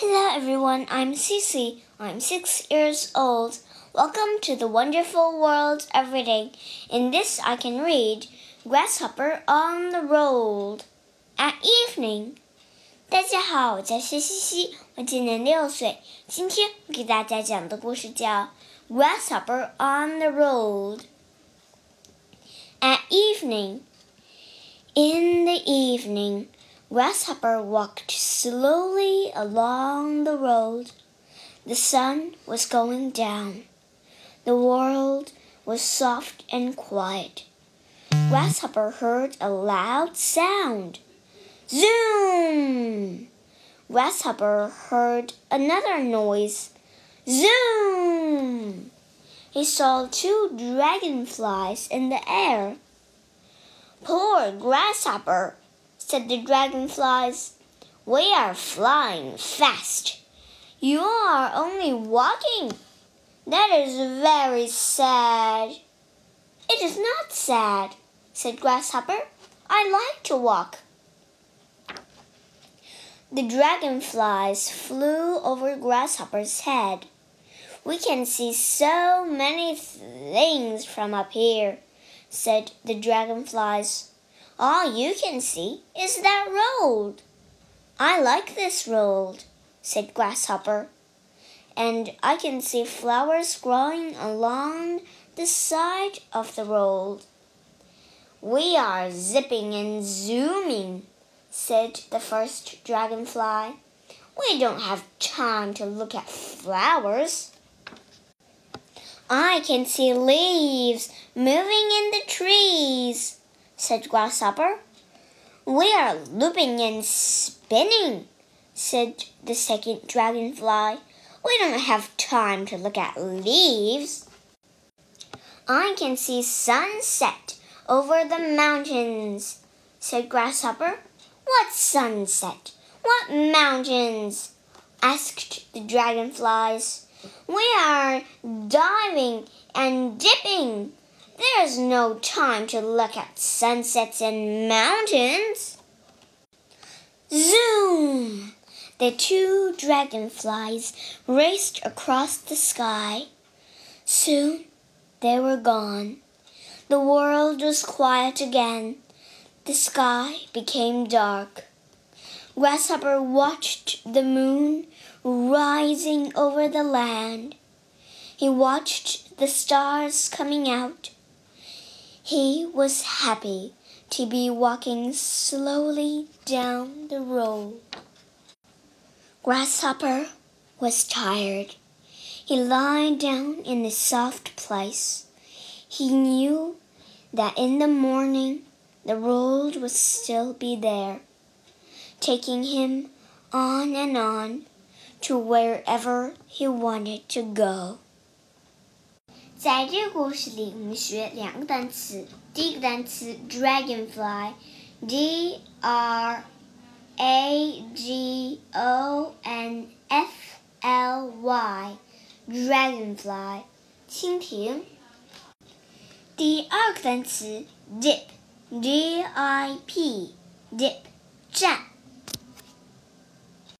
Hello everyone, I'm Cece. I'm six years old. Welcome to the wonderful world of reading. In this, I can read Grasshopper on the Road at evening. 大家好，我叫谢西西，我今年六岁。今天我给大家讲的故事叫《Grasshopper on the Road》。At evening, in the evening, Grasshopper walked slowly along the road. The sun was going down. The world was soft and quiet. Grasshopper heard a loud sound. Zoom! Grasshopper heard another noise. Zoom! He saw two dragonflies in the air. Poor Grasshopper, said the dragonflies. We are flying fast. You are only walking. That is very sad. It is not sad, said Grasshopper. I like to walk. The dragonflies flew over Grasshopper's head. We can see so many things from up here, said the dragonflies. All you can see is that road. I like this road, said Grasshopper. And I can see flowers growing along the side of the road. We are zipping and zooming, said the first dragonfly. We don't have time to look at flowers. I can see leaves moving in the trees, said Grasshopper. We are looping and spinning, said the second dragonfly. We don't have time to look at leaves. I can see sunset over the mountains, said Grasshopper. What sunset? What mountains? asked the dragonflies. We are diving and dipping, there's no time to look at sunsets and mountains. Zoom! The two dragonflies raced across the sky. Soon they were gone. The world was quiet again. The sky became dark. Grasshopper watched the moon rising over the land. He watched the stars coming out he was happy to be walking slowly down the road. Grasshopper was tired. He lay down in a soft place. He knew that in the morning the road would still be there, taking him on and on to wherever he wanted to go. 在这个故事里，我们学两个单词。第一个单词 dragonfly，d r a g o n f l y，dragonfly，蜻蜓。第二个单词 dip，d i p，dip，站。